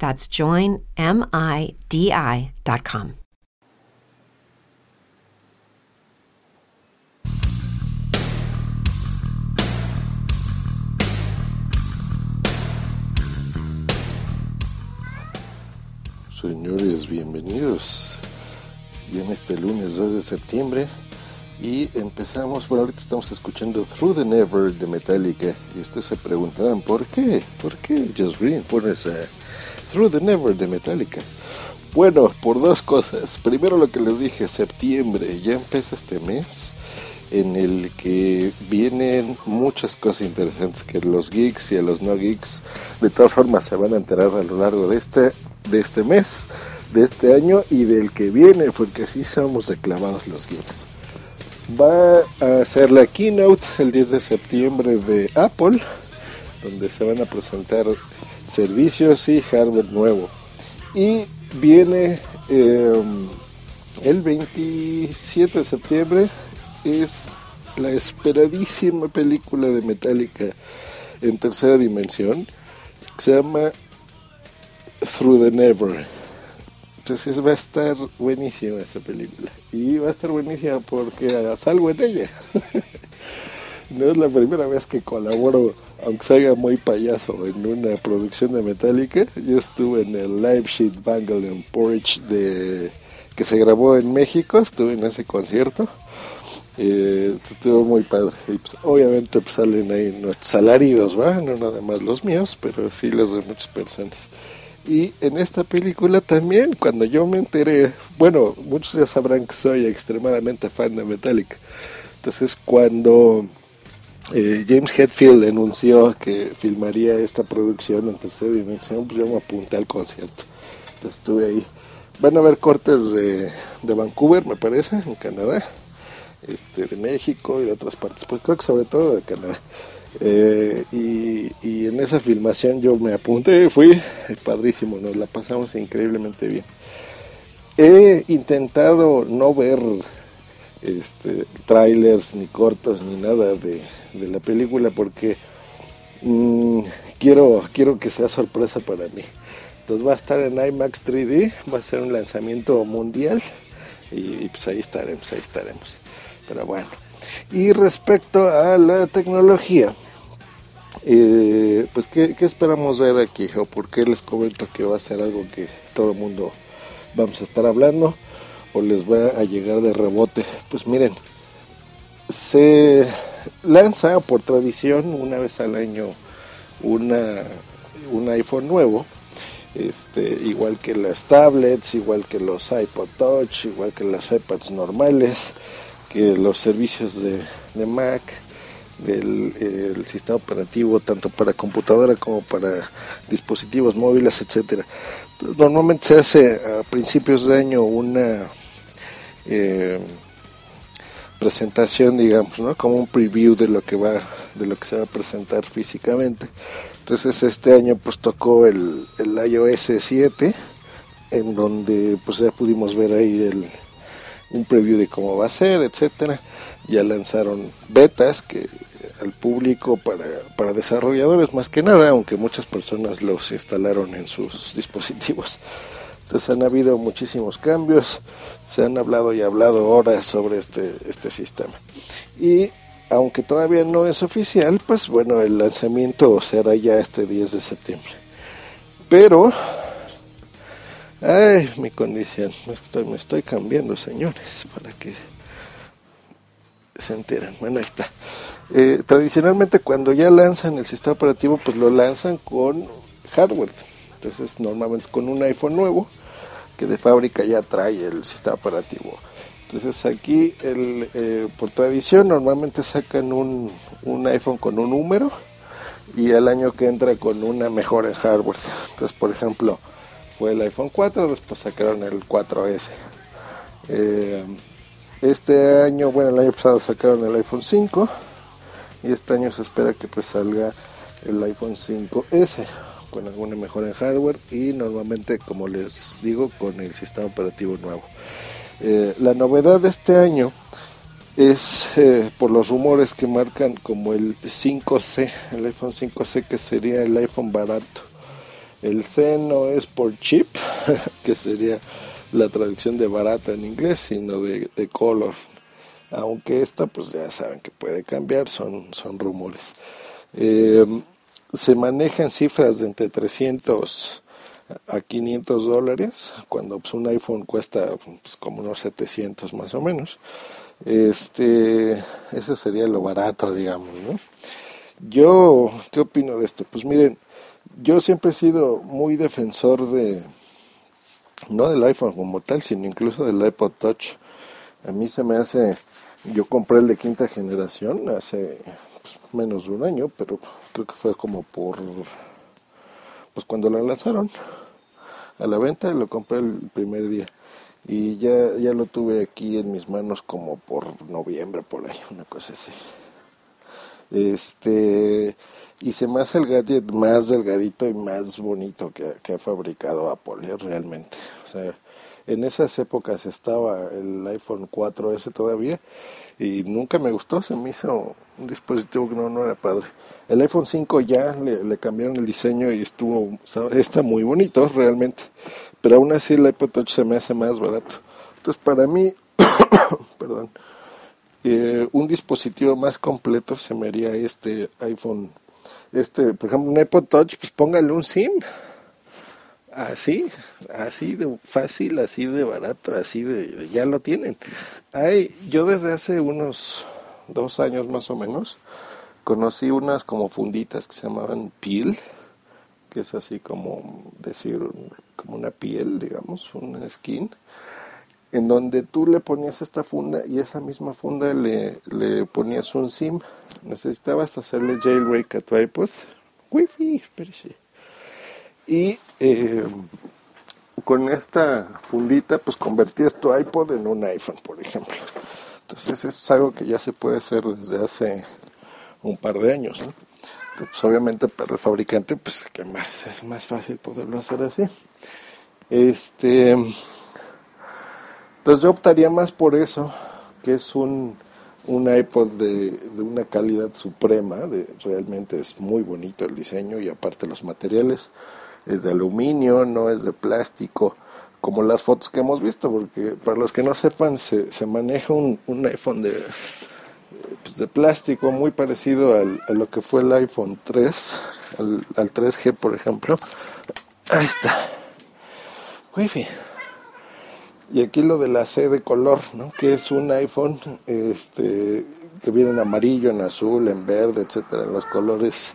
That's joinmidi.com. Señores, bienvenidos. Y en este lunes 2 de septiembre. Y empezamos, bueno, ahorita estamos escuchando Through the Never de Metallica. Y ustedes se preguntarán, ¿por qué? ¿Por qué Just Green pones a Through the Never de Metallica? Bueno, por dos cosas. Primero lo que les dije, septiembre, ya empieza este mes en el que vienen muchas cosas interesantes que los geeks y a los no geeks de todas formas se van a enterar a lo largo de este de este mes, de este año y del que viene, porque así somos declavados los geeks. Va a ser la keynote el 10 de septiembre de Apple, donde se van a presentar servicios y hardware nuevo. Y viene em, el 27 de septiembre, es la esperadísima película de Metallica en tercera dimensión, se llama Through the Never. Entonces va a estar buenísima esa película. Y va a estar buenísima porque salgo en ella. no es la primera vez que colaboro, aunque salga muy payaso, en una producción de Metallica. Yo estuve en el Live Sheet Bangle and Porridge de, que se grabó en México. Estuve en ese concierto. Eh, estuvo muy padre. Pues, obviamente pues, salen ahí nuestros alaridos, ¿va? No nada más los míos, pero sí los de muchas personas. Y en esta película también, cuando yo me enteré, bueno, muchos ya sabrán que soy extremadamente fan de Metallica. Entonces, cuando eh, James Hetfield anunció que filmaría esta producción en tercera dimensión, pues yo me apunté al concierto. Entonces estuve ahí. Van a ver cortes de, de Vancouver, me parece, en Canadá, este, de México y de otras partes, pues creo que sobre todo de Canadá. Eh, y, en esa filmación yo me apunté, fui padrísimo, nos la pasamos increíblemente bien. He intentado no ver este, trailers ni cortos ni nada de, la película porque mm, quiero, quiero que sea sorpresa para mí. Entonces va a estar en IMAX 3D, va a ser un lanzamiento mundial y, y pues ahí estaremos, ahí estaremos. Pero bueno. Y respecto a la tecnología, eh, pues ¿qué, esperamos ver aquí? ¿O por qué les comento que va a ser algo que todo el mundo vamos a estar hablando? ¿O les va a llegar de rebote? Pues miren, se lanza por tradición una vez al año una, un iPhone nuevo. Este, igual que las tablets, igual que los iPod Touch, igual que las iPads normales, que los servicios de, Mac, del sistema operativo tanto para computadora como para dispositivos móviles, etcétera. Normalmente se hace a principios de año una eh, presentación, digamos, ¿no? como un preview de lo que va, de lo que se va a presentar físicamente. Entonces este año pues tocó el, el iOS 7, en donde pues ya pudimos ver ahí el un preview de cómo va a ser, etcétera. Ya lanzaron betas que al público para, para desarrolladores más que nada, aunque muchas personas los instalaron en sus dispositivos. Entonces han habido muchísimos cambios, se han hablado y hablado horas sobre este, este sistema. Y aunque todavía no es oficial, pues bueno, el lanzamiento será ya este 10 de septiembre. Pero Ay, mi condición. Estoy, me estoy cambiando, señores, para que se enteren. Bueno, ahí está. Eh, tradicionalmente cuando ya lanzan el sistema operativo, pues lo lanzan con hardware. Entonces normalmente es con un iPhone nuevo que de fábrica ya trae el sistema operativo. Entonces aquí eh, por tradición normalmente sacan un, un iPhone con un número y el año que entra con una mejora en hardware. Entonces por ejemplo fue el iPhone 4, después sacaron el 4S. Eh, este año, bueno, el año pasado sacaron el iPhone 5 y este año se espera que pues salga el iPhone 5S con alguna mejora en hardware y normalmente, como les digo, con el sistema operativo nuevo. Eh, la novedad de este año es eh, por los rumores que marcan como el 5C, el iPhone 5C que sería el iPhone barato. El C no es por chip, que sería la traducción de barato en inglés, sino de, color. Aunque esta, pues ya saben que puede cambiar, son, son rumores. Eh, se manejan cifras de entre 300 a 500 dólares, cuando pues, un iPhone cuesta pues, como unos 700 más o menos. Este, eso sería lo barato, digamos, ¿no? Yo, ¿qué opino de esto? Pues miren, yo siempre he sido muy defensor de, no del iPhone como tal, sino incluso del iPod Touch. A mí se me hace, yo compré el de quinta generación hace pues, menos de un año, pero creo que fue como por, pues cuando la lanzaron a la venta, lo compré el primer día. Y ya, ya lo tuve aquí en mis manos como por noviembre, por ahí, una cosa así. Este, y se me hace el gadget más delgadito y más bonito que, ha fabricado Apple, ¿eh? realmente. O sea, en esas épocas estaba el iPhone 4S todavía y nunca me gustó, se me hizo un dispositivo que no, no era padre. El iPhone 5 ya le, cambiaron el diseño y estuvo está, muy bonito realmente, pero aún así el iPod Touch se me hace más barato. Entonces para mí, perdón, eh, un dispositivo más completo se me haría este iPhone este, por ejemplo, un iPod Touch, pues póngale un SIM. Así, así de fácil, así de barato, así de, ya lo tienen. Hay, yo desde hace unos dos años más o menos, conocí unas como funditas que se llamaban Peel, que es así como decir, como una piel, digamos, una skin en donde tú le ponías esta funda y esa misma funda le, le ponías un SIM. Necesitabas hacerle jailbreak a tu iPod. Wi-Fi. Y eh, con esta fundita, pues convertías tu iPod en un iPhone, por ejemplo. Entonces, eso es algo que ya se puede hacer desde hace un par de años. Entonces, pues, obviamente, para el fabricante, pues que más es más fácil poderlo hacer así. Este entonces yo optaría más por eso, que es un, un iPod de, de, una calidad suprema, de, realmente es muy bonito el diseño y aparte los materiales, es de aluminio, no es de plástico, como las fotos que hemos visto, porque para los que no sepan, se, se maneja un, un iPhone de, pues de plástico muy parecido al, a lo que fue el iPhone 3, al, al 3G por ejemplo. Ahí está. Wi-Fi. Y aquí lo de la C de color, ¿no? Que es un iPhone este, que viene en amarillo, en azul, en verde, etcétera, los colores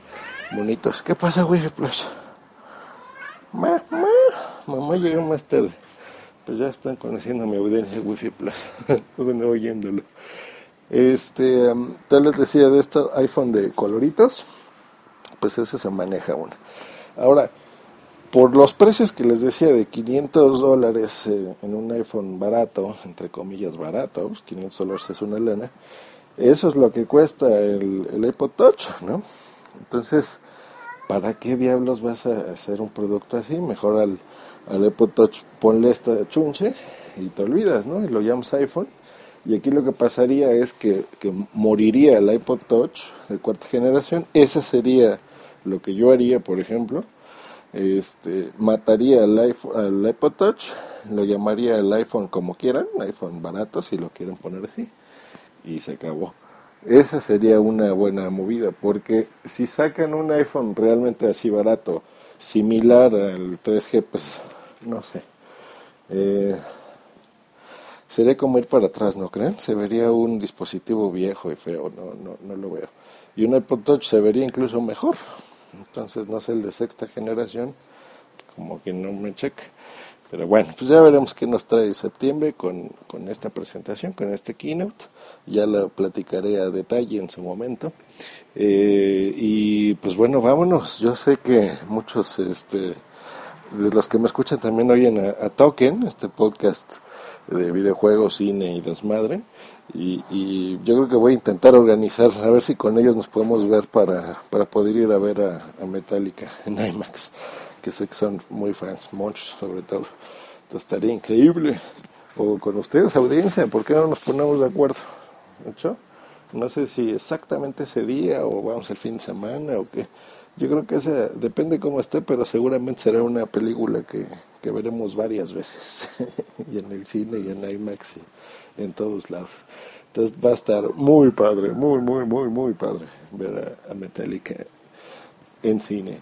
bonitos. ¿Qué pasa, Wi-Fi Plus? Mamá, mamá más tarde. Pues ya están conociendo mi audiencia Wi-Fi Plus, bueno, oyéndolo. Este, tal les decía de esto iPhone de coloritos, pues ese se maneja uno. Ahora, por los precios que les decía de 500 dólares eh, en un iPhone barato, entre comillas barato, 500 pues, dólares es una lana, eso es lo que cuesta el iPod Touch, ¿no? Entonces, ¿para qué diablos vas a hacer un producto así? Mejor al, al iPod Touch ponle esta chunche y te olvidas, ¿no? Y lo llamas iPhone. Y aquí lo que pasaría es que, que moriría el iPod Touch de cuarta generación. Esa sería lo que yo haría, por ejemplo este, mataría al, iPhone, al iPod Touch, lo llamaría el iPhone como quieran, iPhone barato si lo quieren poner así, y se acabó. Esa sería una buena movida, porque si sacan un iPhone realmente así barato, similar al 3G, pues no sé. Eh, sería como ir para atrás, ¿no creen? Se vería un dispositivo viejo y feo, no, no, no lo veo. Y un iPod Touch se vería incluso mejor. Entonces, no sé, el de sexta generación, como que no me cheque. Pero bueno, pues ya veremos qué nos trae septiembre con, con esta presentación, con este keynote. Ya lo platicaré a detalle en su momento. Eh, y pues bueno, vámonos. Yo sé que muchos este, de los que me escuchan también oyen a, Token, este podcast de videojuegos, cine y desmadre. Y, y, yo creo que voy a intentar organizar, a ver si con ellos nos podemos ver para, para poder ir a ver a Metallica en IMAX, que sé que son muy fans, muchos sobre todo. Entonces estaría increíble. O con ustedes, audiencia, ¿por qué no nos ponemos de acuerdo? ¿Mucho? No sé si exactamente ese día o vamos el fin de semana o qué. Yo creo que esa depende cómo esté, pero seguramente será una película que, que veremos varias veces. y en el cine y en IMAX y en todos lados. Entonces va a estar muy padre, muy, muy, muy, muy padre ver a, a Metallica en cine.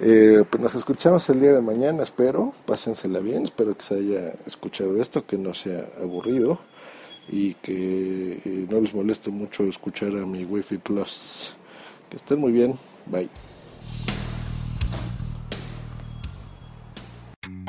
Eh, pues nos escuchamos el día de mañana, espero. Pásensela bien, espero que se haya escuchado esto, que no sea aburrido y que eh, no les moleste mucho escuchar a mi Wi-Fi Plus. Que estén muy bien. Bye.